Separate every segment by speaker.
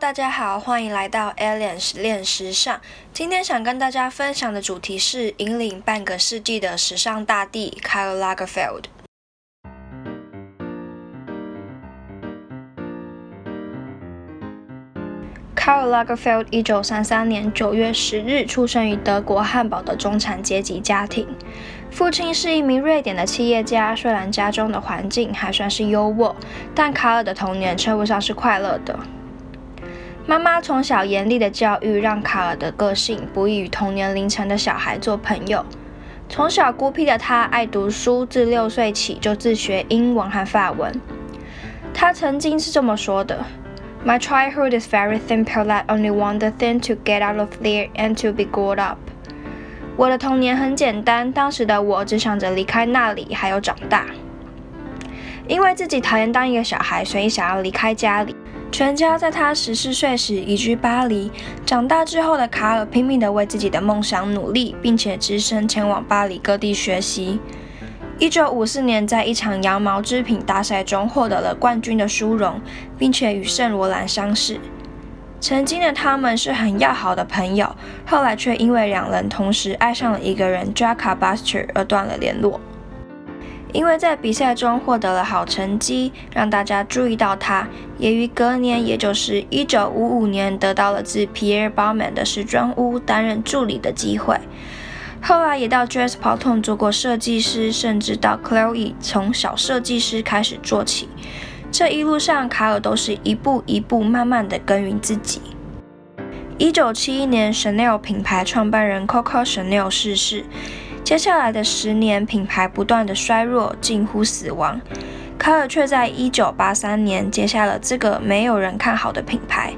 Speaker 1: 大家好，欢迎来到 Aliens 练时尚。今天想跟大家分享的主题是引领半个世纪的时尚大帝 Karl Lagerfeld。Karl Lagerfeld 一九三三年九月十日出生于德国汉堡的中产阶级家庭，父亲是一名瑞典的企业家。虽然家中的环境还算是优渥，但卡尔的童年称不上是快乐的。妈妈从小严厉的教育，让卡尔的个性不易与同年龄层的小孩做朋友。从小孤僻的他爱读书，自六岁起就自学英文和法文。他曾经是这么说的。My childhood is very simple that only one thing to get out of there and to be grown up。我的童年很简单，当时的我只想着离开那里，还有长大。因为自己讨厌当一个小孩，所以想要离开家里。全家在他十四岁时移居巴黎。长大之后的卡尔拼命地为自己的梦想努力，并且只身前往巴黎各地学习。一九五四年，在一场羊毛织品大赛中获得了冠军的殊荣，并且与圣罗兰相识。曾经的他们是很要好的朋友，后来却因为两人同时爱上了一个人 Jacques Buster 而断了联络。因为在比赛中获得了好成绩，让大家注意到他，也于隔年，也就是一九五五年，得到了自 Pierre Balmain 的时装屋担任助理的机会。后来也到 Dress p a t o n 做过设计师，甚至到 Chloe 从小设计师开始做起。这一路上，卡尔都是一步一步慢慢的耕耘自己。一九七一年，Chanel 品牌创办人 Coco Chanel 逝世，接下来的十年，品牌不断的衰弱，近乎死亡。卡尔却在一九八三年接下了这个没有人看好的品牌。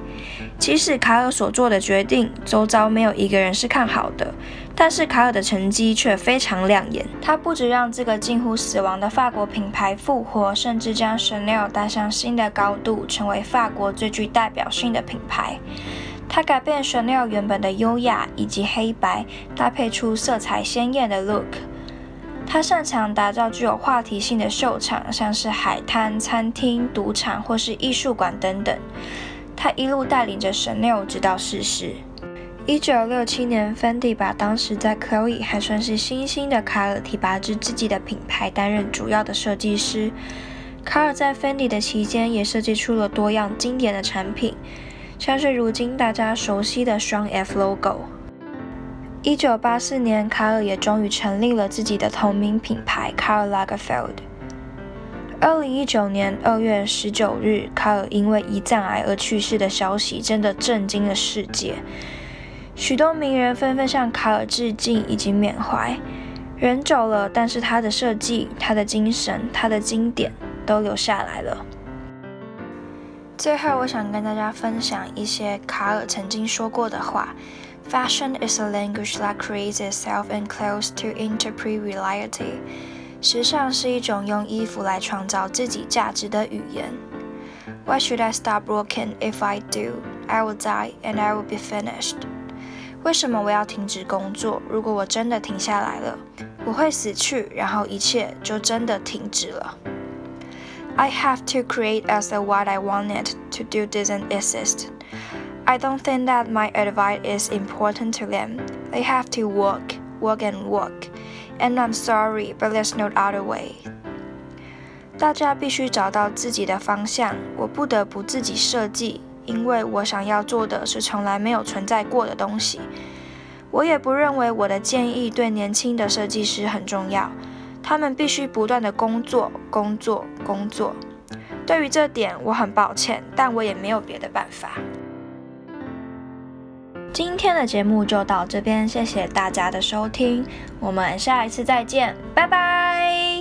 Speaker 1: 即使卡尔所做的决定，周遭没有一个人是看好的。但是卡尔的成绩却非常亮眼。他不止让这个近乎死亡的法国品牌复活，甚至将 Chanel 带上新的高度，成为法国最具代表性的品牌。他改变 Chanel 原本的优雅以及黑白，搭配出色彩鲜艳的 look。他擅长打造具有话题性的秀场，像是海滩、餐厅、赌场或是艺术馆等等。他一路带领着 Chanel 直到逝世。一九六七年，Fendi 把当时在 Chloe 还算是新兴的卡尔提拔至自己的品牌，担任主要的设计师。卡尔在 Fendi 的期间，也设计出了多样经典的产品，像是如今大家熟悉的双 F logo。一九八四年，卡尔也终于成立了自己的同名品牌 Karl Lagerfeld。二零一九年二月十九日，卡尔因为胰脏癌而去世的消息，真的震惊了世界。许多名人纷纷向卡尔致敬以及缅怀。人走了，但是他的设计、他的精神、他的经典都留下来了。最后，我想跟大家分享一些卡尔曾经说过的话：“Fashion is a language that creates itself and clothes to interpret reality。”时尚是一种用衣服来创造自己价值的语言。Why should I stop working? If I do, I will die and I will be finished. 为什么我要停止工作？如果我真的停下来了，我会死去，然后一切就真的停止了。I have to create as though what I wanted to do doesn't exist. I don't think that my advice is important to them. They have to work, work and work. And I'm sorry, but there's no other way. 大家必须找到自己的方向，我不得不自己设计。因为我想要做的是从来没有存在过的东西，我也不认为我的建议对年轻的设计师很重要。 他们必须不断的工作、工作、工作。对于这点，我很抱歉，但我也没有别的办法。今天的节目就到这边，谢谢大家的收听，我们下一次再见，拜拜。